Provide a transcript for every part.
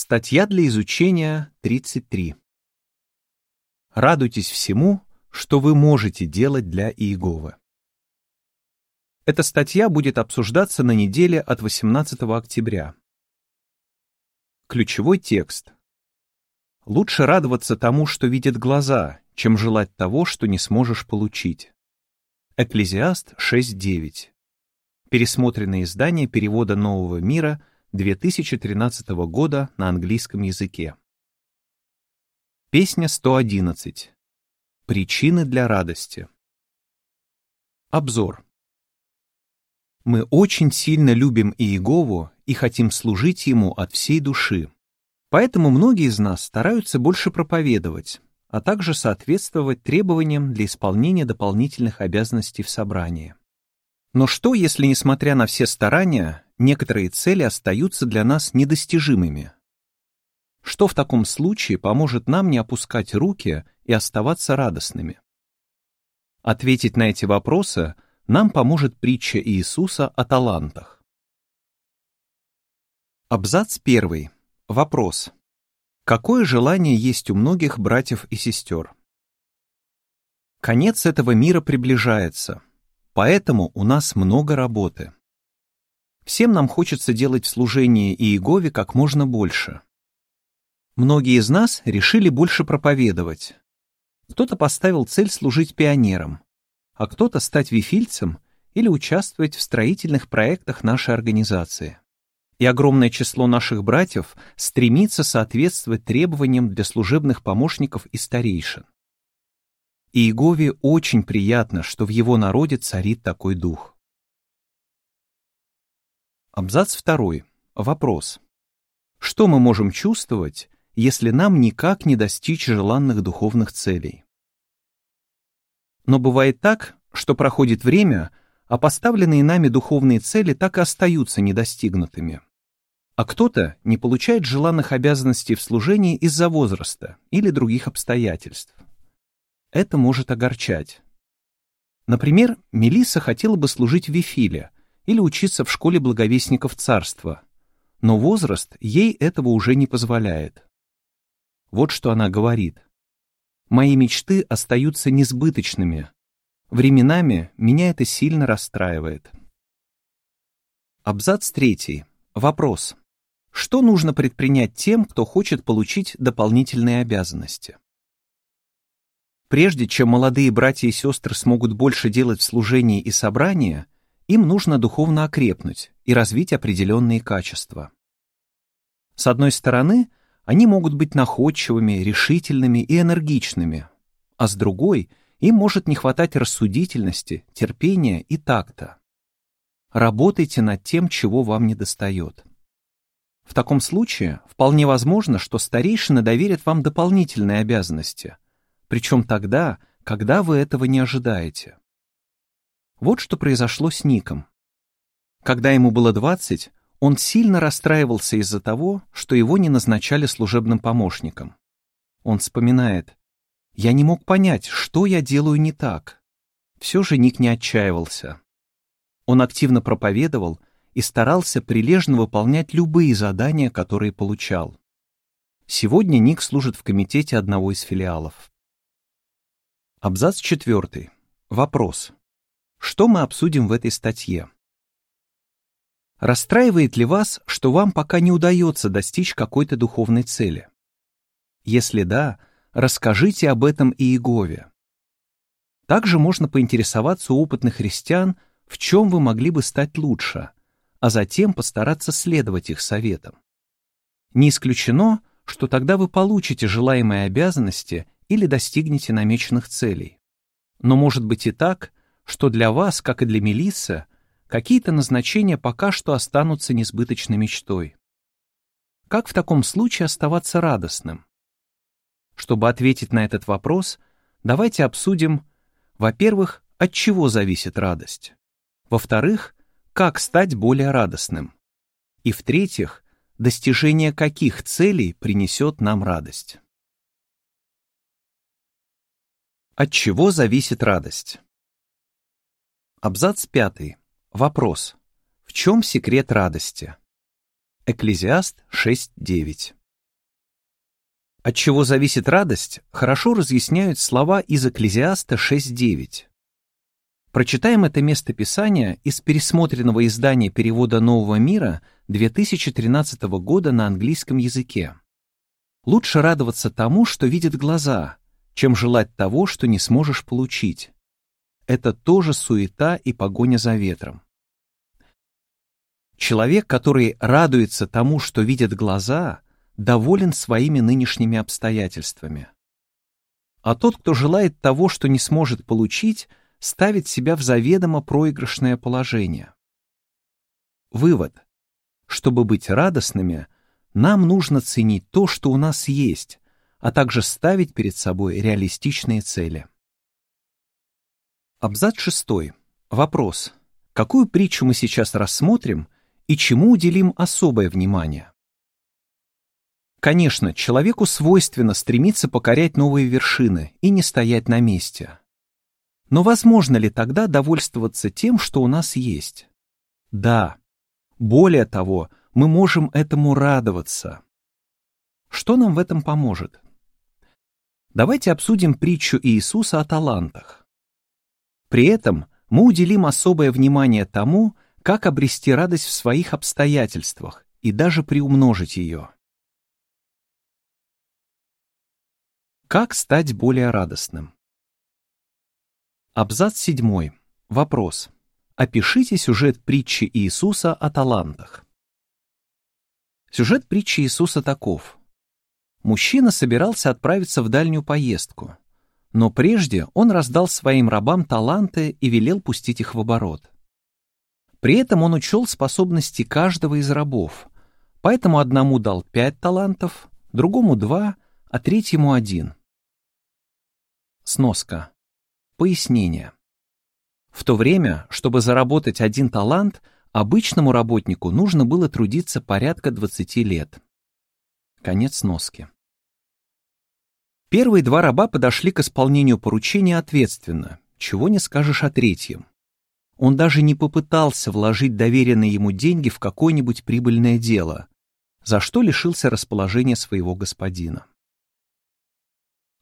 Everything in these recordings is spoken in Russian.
Статья для изучения 33. Радуйтесь всему, что вы можете делать для Иеговы. Эта статья будет обсуждаться на неделе от 18 октября. Ключевой текст. Лучше радоваться тому, что видят глаза, чем желать того, что не сможешь получить. Экклезиаст 6.9. Пересмотренное издание перевода Нового мира 2013 года на английском языке. Песня 111. Причины для радости. Обзор. Мы очень сильно любим Иегову и хотим служить Ему от всей души. Поэтому многие из нас стараются больше проповедовать, а также соответствовать требованиям для исполнения дополнительных обязанностей в собрании. Но что, если, несмотря на все старания, некоторые цели остаются для нас недостижимыми? Что в таком случае поможет нам не опускать руки и оставаться радостными? Ответить на эти вопросы нам поможет притча Иисуса о талантах. Абзац первый. Вопрос. Какое желание есть у многих братьев и сестер? Конец этого мира приближается — Поэтому у нас много работы. Всем нам хочется делать в служении Иегове как можно больше. Многие из нас решили больше проповедовать. Кто-то поставил цель служить пионером, а кто-то стать вифильцем или участвовать в строительных проектах нашей организации. И огромное число наших братьев стремится соответствовать требованиям для служебных помощников и старейшин. Иегове очень приятно, что в его народе царит такой дух. Абзац второй. Вопрос. Что мы можем чувствовать, если нам никак не достичь желанных духовных целей? Но бывает так, что проходит время, а поставленные нами духовные цели так и остаются недостигнутыми. А кто-то не получает желанных обязанностей в служении из-за возраста или других обстоятельств это может огорчать. Например, Мелисса хотела бы служить в Вифиле или учиться в школе благовестников царства, но возраст ей этого уже не позволяет. Вот что она говорит. «Мои мечты остаются несбыточными. Временами меня это сильно расстраивает». Абзац третий. Вопрос. Что нужно предпринять тем, кто хочет получить дополнительные обязанности? Прежде чем молодые братья и сестры смогут больше делать в служении и собрании, им нужно духовно окрепнуть и развить определенные качества. С одной стороны, они могут быть находчивыми, решительными и энергичными, а с другой, им может не хватать рассудительности, терпения и такта. Работайте над тем, чего вам недостает. В таком случае вполне возможно, что старейшины доверят вам дополнительные обязанности – причем тогда, когда вы этого не ожидаете. Вот что произошло с Ником. Когда ему было 20, он сильно расстраивался из-за того, что его не назначали служебным помощником. Он вспоминает, «Я не мог понять, что я делаю не так». Все же Ник не отчаивался. Он активно проповедовал и старался прилежно выполнять любые задания, которые получал. Сегодня Ник служит в комитете одного из филиалов. Абзац 4. Вопрос. Что мы обсудим в этой статье? Расстраивает ли вас, что вам пока не удается достичь какой-то духовной цели? Если да, расскажите об этом и Иегове. Также можно поинтересоваться у опытных христиан, в чем вы могли бы стать лучше, а затем постараться следовать их советам. Не исключено, что тогда вы получите желаемые обязанности или достигнете намеченных целей. Но может быть и так, что для вас, как и для Мелиссы, какие-то назначения пока что останутся несбыточной мечтой. Как в таком случае оставаться радостным? Чтобы ответить на этот вопрос, давайте обсудим, во-первых, от чего зависит радость, во-вторых, как стать более радостным, и в-третьих, достижение каких целей принесет нам радость. От чего зависит радость? Абзац 5. Вопрос. В чем секрет радости? Экклезиаст 6.9. От чего зависит радость, хорошо разъясняют слова из Экклезиаста 6.9. Прочитаем это место Писания из пересмотренного издания перевода Нового мира 2013 года на английском языке. Лучше радоваться тому, что видят глаза, чем желать того, что не сможешь получить. Это тоже суета и погоня за ветром. Человек, который радуется тому, что видят глаза, доволен своими нынешними обстоятельствами. А тот, кто желает того, что не сможет получить, ставит себя в заведомо проигрышное положение. Вывод. Чтобы быть радостными, нам нужно ценить то, что у нас есть, а также ставить перед собой реалистичные цели. Абзац 6. Вопрос. Какую притчу мы сейчас рассмотрим и чему уделим особое внимание? Конечно, человеку свойственно стремиться покорять новые вершины и не стоять на месте. Но возможно ли тогда довольствоваться тем, что у нас есть? Да. Более того, мы можем этому радоваться. Что нам в этом поможет? Давайте обсудим притчу Иисуса о талантах. При этом мы уделим особое внимание тому, как обрести радость в своих обстоятельствах и даже приумножить ее. Как стать более радостным? Абзац 7. Вопрос. Опишите сюжет притчи Иисуса о талантах. Сюжет притчи Иисуса таков. Мужчина собирался отправиться в дальнюю поездку, но прежде он раздал своим рабам таланты и велел пустить их в оборот. При этом он учел способности каждого из рабов, поэтому одному дал пять талантов, другому два, а третьему один. Сноска. Пояснение. В то время, чтобы заработать один талант, обычному работнику нужно было трудиться порядка 20 лет. Конец сноски. Первые два раба подошли к исполнению поручения ответственно, чего не скажешь о третьем. Он даже не попытался вложить доверенные ему деньги в какое-нибудь прибыльное дело, за что лишился расположения своего господина.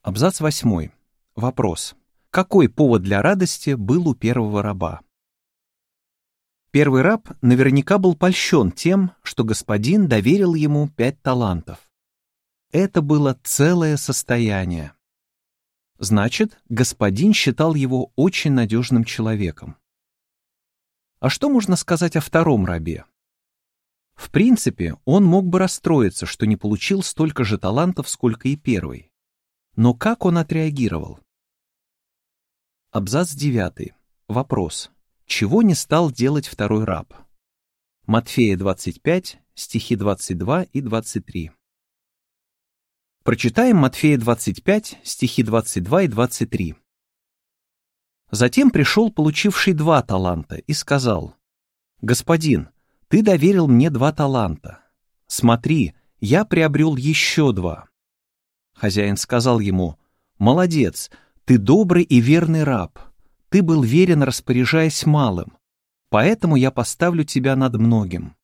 Абзац 8. Вопрос. Какой повод для радости был у первого раба? Первый раб наверняка был польщен тем, что господин доверил ему пять талантов. Это было целое состояние. Значит, господин считал его очень надежным человеком. А что можно сказать о втором рабе? В принципе, он мог бы расстроиться, что не получил столько же талантов, сколько и первый. Но как он отреагировал? Абзац 9. Вопрос. Чего не стал делать второй раб? Матфея 25, стихи 22 и 23. Прочитаем Матфея 25, стихи 22 и 23. Затем пришел получивший два таланта и сказал, «Господин, ты доверил мне два таланта. Смотри, я приобрел еще два». Хозяин сказал ему, «Молодец, ты добрый и верный раб. Ты был верен, распоряжаясь малым. Поэтому я поставлю тебя над многим.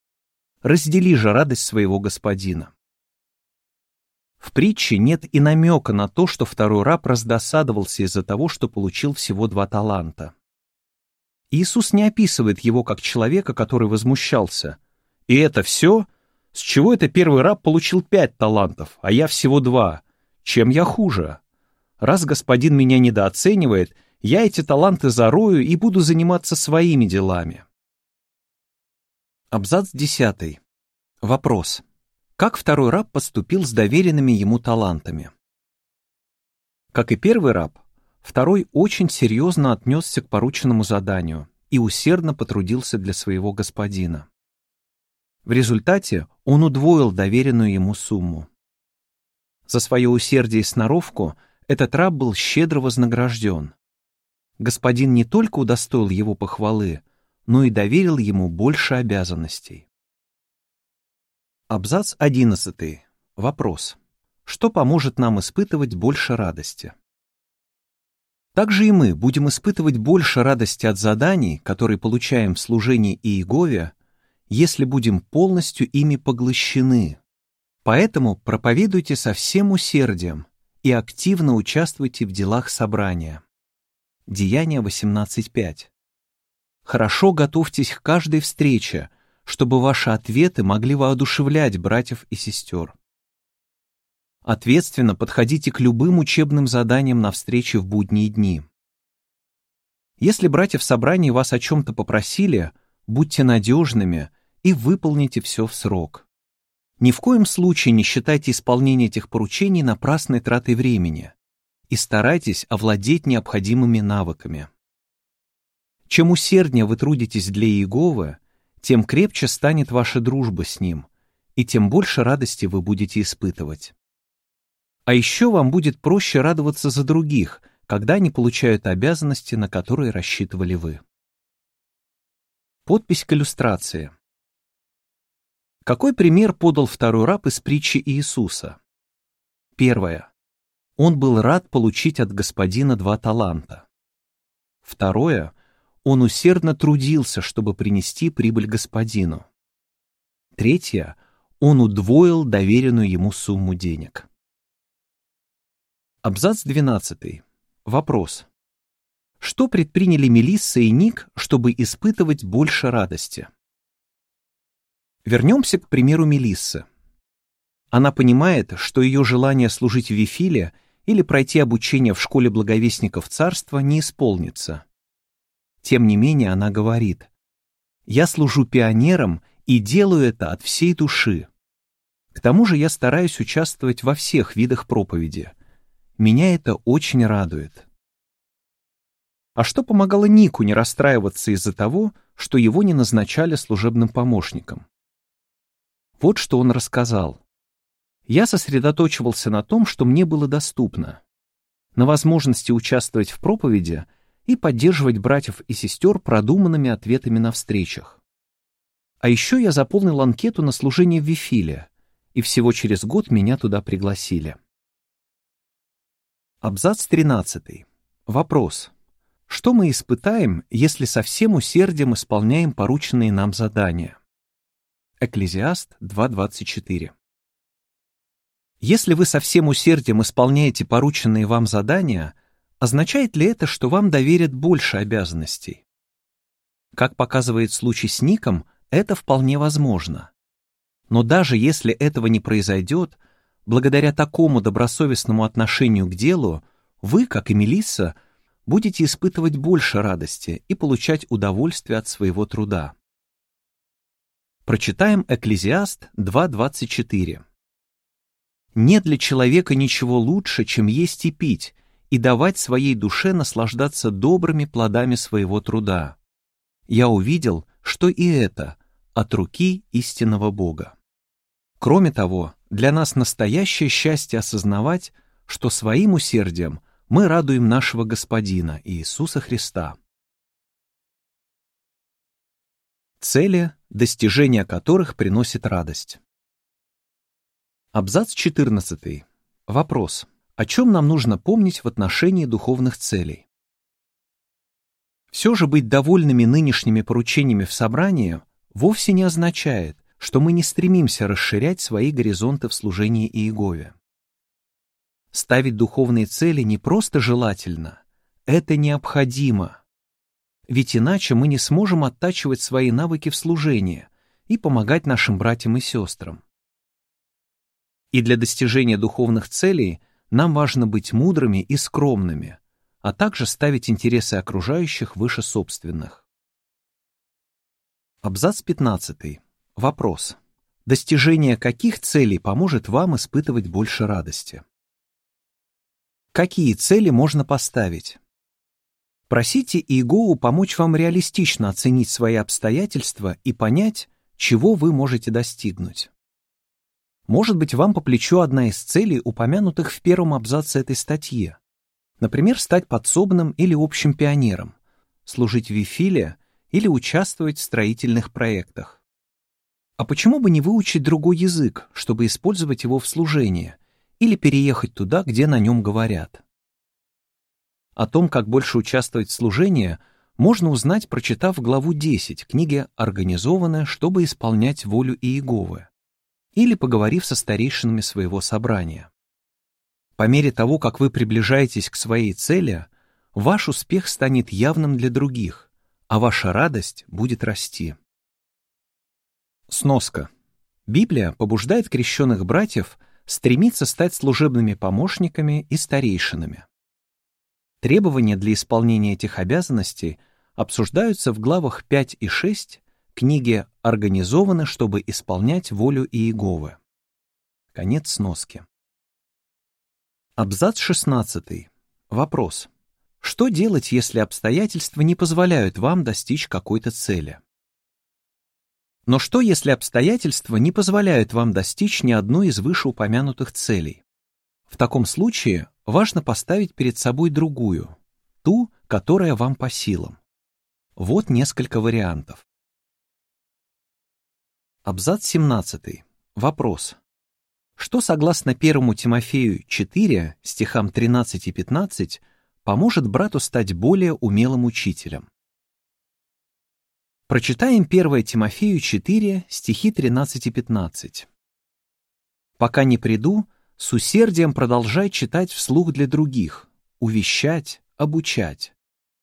Раздели же радость своего господина. В притче нет и намека на то, что второй раб раздосадовался из-за того, что получил всего два таланта. Иисус не описывает его как человека, который возмущался. И это все? С чего это первый раб получил пять талантов, а я всего два? Чем я хуже? Раз господин меня недооценивает, я эти таланты зарою и буду заниматься своими делами. Абзац 10. Вопрос. Как второй раб поступил с доверенными ему талантами? Как и первый раб, второй очень серьезно отнесся к порученному заданию и усердно потрудился для своего господина. В результате он удвоил доверенную ему сумму. За свое усердие и сноровку – этот раб был щедро вознагражден. Господин не только удостоил его похвалы, но и доверил ему больше обязанностей. Абзац 11. Вопрос. Что поможет нам испытывать больше радости? Также и мы будем испытывать больше радости от заданий, которые получаем в служении Иегове, если будем полностью ими поглощены, Поэтому проповедуйте со всем усердием и активно участвуйте в делах собрания. Деяние 18.5. Хорошо готовьтесь к каждой встрече, чтобы ваши ответы могли воодушевлять братьев и сестер. Ответственно подходите к любым учебным заданиям на встрече в будние дни. Если братья в собрании вас о чем-то попросили, будьте надежными и выполните все в срок. Ни в коем случае не считайте исполнение этих поручений напрасной тратой времени и старайтесь овладеть необходимыми навыками. Чем усерднее вы трудитесь для Иеговы, тем крепче станет ваша дружба с Ним, и тем больше радости вы будете испытывать. А еще вам будет проще радоваться за других, когда они получают обязанности, на которые рассчитывали вы. Подпись к иллюстрации. Какой пример подал второй раб из притчи Иисуса? Первое. Он был рад получить от господина два таланта. Второе. Он усердно трудился, чтобы принести прибыль господину. Третье. Он удвоил доверенную ему сумму денег. Абзац 12. Вопрос. Что предприняли Мелисса и Ник, чтобы испытывать больше радости? Вернемся к примеру Мелиссы. Она понимает, что ее желание служить в Вифиле или пройти обучение в школе благовестников царства не исполнится. Тем не менее она говорит, «Я служу пионером и делаю это от всей души. К тому же я стараюсь участвовать во всех видах проповеди. Меня это очень радует». А что помогало Нику не расстраиваться из-за того, что его не назначали служебным помощником? Вот что он рассказал. Я сосредоточивался на том, что мне было доступно. На возможности участвовать в проповеди и поддерживать братьев и сестер продуманными ответами на встречах. А еще я заполнил анкету на служение в Вифиле, и всего через год меня туда пригласили. Абзац 13. Вопрос. Что мы испытаем, если со всем усердием исполняем порученные нам задания? Экклезиаст 2.24. Если вы со всем усердием исполняете порученные вам задания, означает ли это, что вам доверят больше обязанностей? Как показывает случай с Ником, это вполне возможно. Но даже если этого не произойдет, благодаря такому добросовестному отношению к делу, вы, как и Мелисса, будете испытывать больше радости и получать удовольствие от своего труда. Прочитаем Экклезиаст 2.24. «Нет для человека ничего лучше, чем есть и пить, и давать своей душе наслаждаться добрыми плодами своего труда. Я увидел, что и это от руки истинного Бога. Кроме того, для нас настоящее счастье осознавать, что своим усердием мы радуем нашего Господина Иисуса Христа. Цели достижение которых приносит радость. Абзац 14. Вопрос. О чем нам нужно помнить в отношении духовных целей? Все же быть довольными нынешними поручениями в собрании вовсе не означает, что мы не стремимся расширять свои горизонты в служении Иегове. Ставить духовные цели не просто желательно, это необходимо – ведь иначе мы не сможем оттачивать свои навыки в служении и помогать нашим братьям и сестрам. И для достижения духовных целей нам важно быть мудрыми и скромными, а также ставить интересы окружающих выше собственных. Абзац 15. Вопрос. Достижение каких целей поможет вам испытывать больше радости? Какие цели можно поставить? Просите Иегову помочь вам реалистично оценить свои обстоятельства и понять, чего вы можете достигнуть. Может быть, вам по плечу одна из целей, упомянутых в первом абзаце этой статьи. Например, стать подсобным или общим пионером, служить в Вифиле или участвовать в строительных проектах. А почему бы не выучить другой язык, чтобы использовать его в служении, или переехать туда, где на нем говорят? О том, как больше участвовать в служении, можно узнать, прочитав главу 10 книги «Организованная, чтобы исполнять волю Иеговы». Или поговорив со старейшинами своего собрания. По мере того, как вы приближаетесь к своей цели, ваш успех станет явным для других, а ваша радость будет расти. Сноска. Библия побуждает крещенных братьев стремиться стать служебными помощниками и старейшинами. Требования для исполнения этих обязанностей обсуждаются в главах 5 и 6 книги организованы, чтобы исполнять волю Иеговы. Конец сноски. Абзац 16. Вопрос. Что делать, если обстоятельства не позволяют вам достичь какой-то цели? Но что, если обстоятельства не позволяют вам достичь ни одной из вышеупомянутых целей? В таком случае важно поставить перед собой другую, ту, которая вам по силам. Вот несколько вариантов. Абзац 17. Вопрос. Что, согласно 1 Тимофею 4, стихам 13 и 15, поможет брату стать более умелым учителем? Прочитаем 1 Тимофею 4, стихи 13 и 15. «Пока не приду, с усердием продолжай читать вслух для других, увещать, обучать.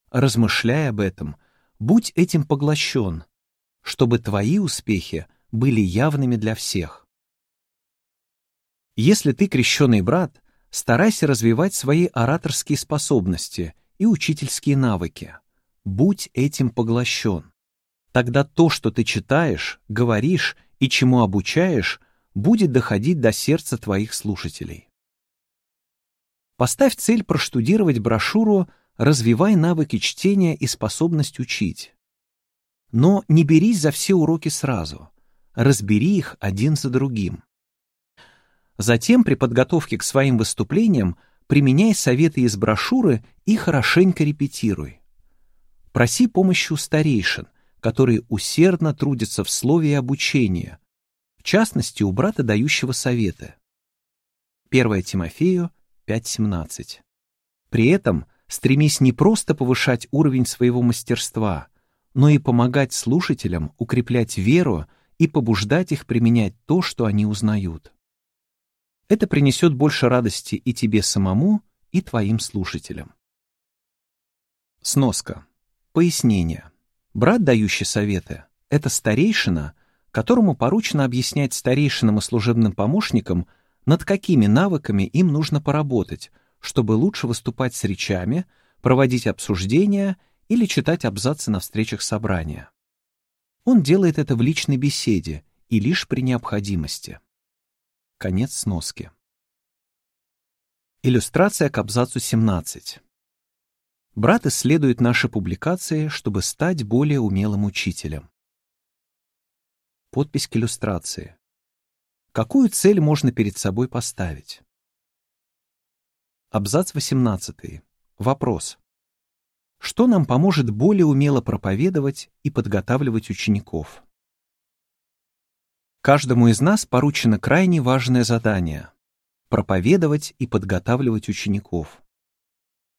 Размышляя об этом, будь этим поглощен, чтобы твои успехи были явными для всех. Если ты крещеный брат, старайся развивать свои ораторские способности и учительские навыки. Будь этим поглощен. Тогда то, что ты читаешь, говоришь и чему обучаешь, будет доходить до сердца твоих слушателей. Поставь цель проштудировать брошюру «Развивай навыки чтения и способность учить». Но не берись за все уроки сразу. Разбери их один за другим. Затем при подготовке к своим выступлениям применяй советы из брошюры и хорошенько репетируй. Проси помощи у старейшин – которые усердно трудятся в слове и обучении, в частности, у брата, дающего советы. 1 Тимофею 5.17. При этом стремись не просто повышать уровень своего мастерства, но и помогать слушателям укреплять веру и побуждать их применять то, что они узнают. Это принесет больше радости и тебе самому, и твоим слушателям. Сноска. Пояснение. Брат, дающий советы, — это старейшина, которому поручено объяснять старейшинам и служебным помощникам, над какими навыками им нужно поработать, чтобы лучше выступать с речами, проводить обсуждения или читать абзацы на встречах собрания. Он делает это в личной беседе и лишь при необходимости. Конец сноски. Иллюстрация к абзацу 17. Брат исследует наши публикации, чтобы стать более умелым учителем. Подпись к иллюстрации. Какую цель можно перед собой поставить? Абзац 18. Вопрос. Что нам поможет более умело проповедовать и подготавливать учеников? Каждому из нас поручено крайне важное задание — проповедовать и подготавливать учеников.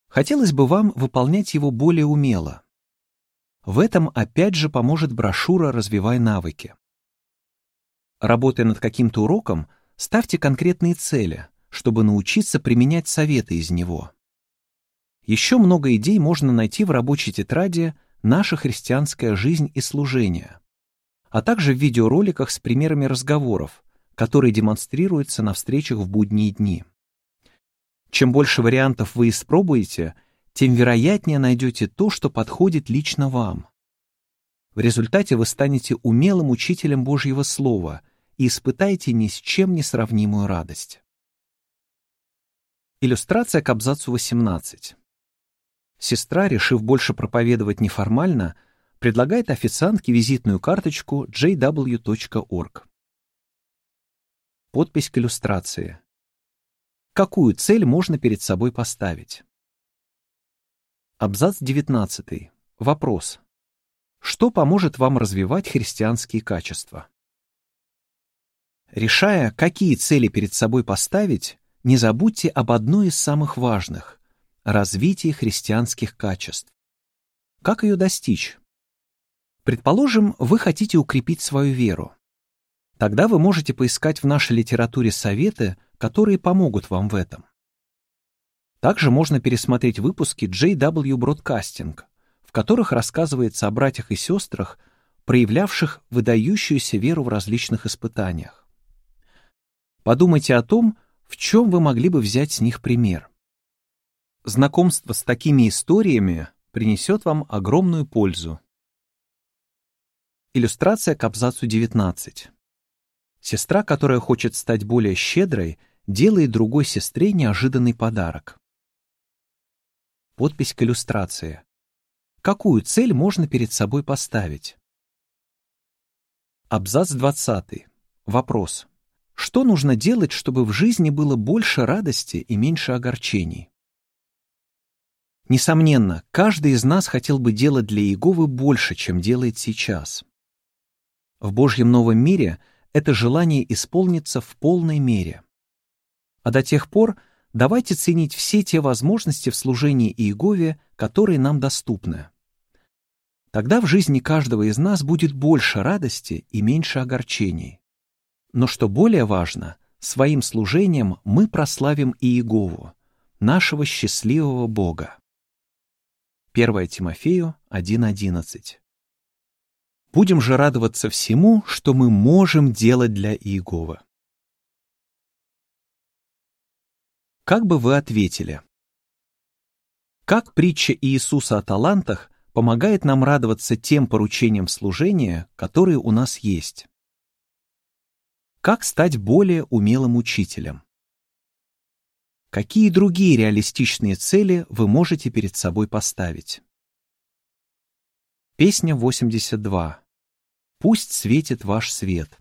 Хотелось бы вам выполнять его более умело. В этом опять же поможет брошюра «Развивай навыки». Работая над каким-то уроком, ставьте конкретные цели, чтобы научиться применять советы из него. Еще много идей можно найти в рабочей тетради «Наша христианская жизнь и служение», а также в видеороликах с примерами разговоров, которые демонстрируются на встречах в будние дни. Чем больше вариантов вы испробуете, тем вероятнее найдете то, что подходит лично вам. В результате вы станете умелым учителем Божьего Слова и испытаете ни с чем не сравнимую радость. Иллюстрация к абзацу 18. Сестра, решив больше проповедовать неформально, предлагает официантке визитную карточку jw.org. Подпись к иллюстрации какую цель можно перед собой поставить. Абзац 19. Вопрос. Что поможет вам развивать христианские качества? Решая, какие цели перед собой поставить, не забудьте об одной из самых важных — развитии христианских качеств. Как ее достичь? Предположим, вы хотите укрепить свою веру. Тогда вы можете поискать в нашей литературе советы, которые помогут вам в этом. Также можно пересмотреть выпуски JW Broadcasting, в которых рассказывается о братьях и сестрах, проявлявших выдающуюся веру в различных испытаниях. Подумайте о том, в чем вы могли бы взять с них пример. Знакомство с такими историями принесет вам огромную пользу. Иллюстрация к абзацу 19. Сестра, которая хочет стать более щедрой, делает другой сестре неожиданный подарок. Подпись к иллюстрации. Какую цель можно перед собой поставить? Абзац 20. Вопрос. Что нужно делать, чтобы в жизни было больше радости и меньше огорчений? Несомненно, каждый из нас хотел бы делать для Иеговы больше, чем делает сейчас. В Божьем новом мире это желание исполнится в полной мере. А до тех пор давайте ценить все те возможности в служении Иегове, которые нам доступны. Тогда в жизни каждого из нас будет больше радости и меньше огорчений. Но что более важно, своим служением мы прославим Иегову, нашего счастливого Бога. 1 Тимофею 1.11 Будем же радоваться всему, что мы можем делать для Иеговы. Как бы вы ответили? Как притча Иисуса о талантах помогает нам радоваться тем поручениям служения, которые у нас есть? Как стать более умелым учителем? Какие другие реалистичные цели вы можете перед собой поставить? Песня 82. Пусть светит ваш свет.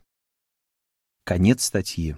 Конец статьи.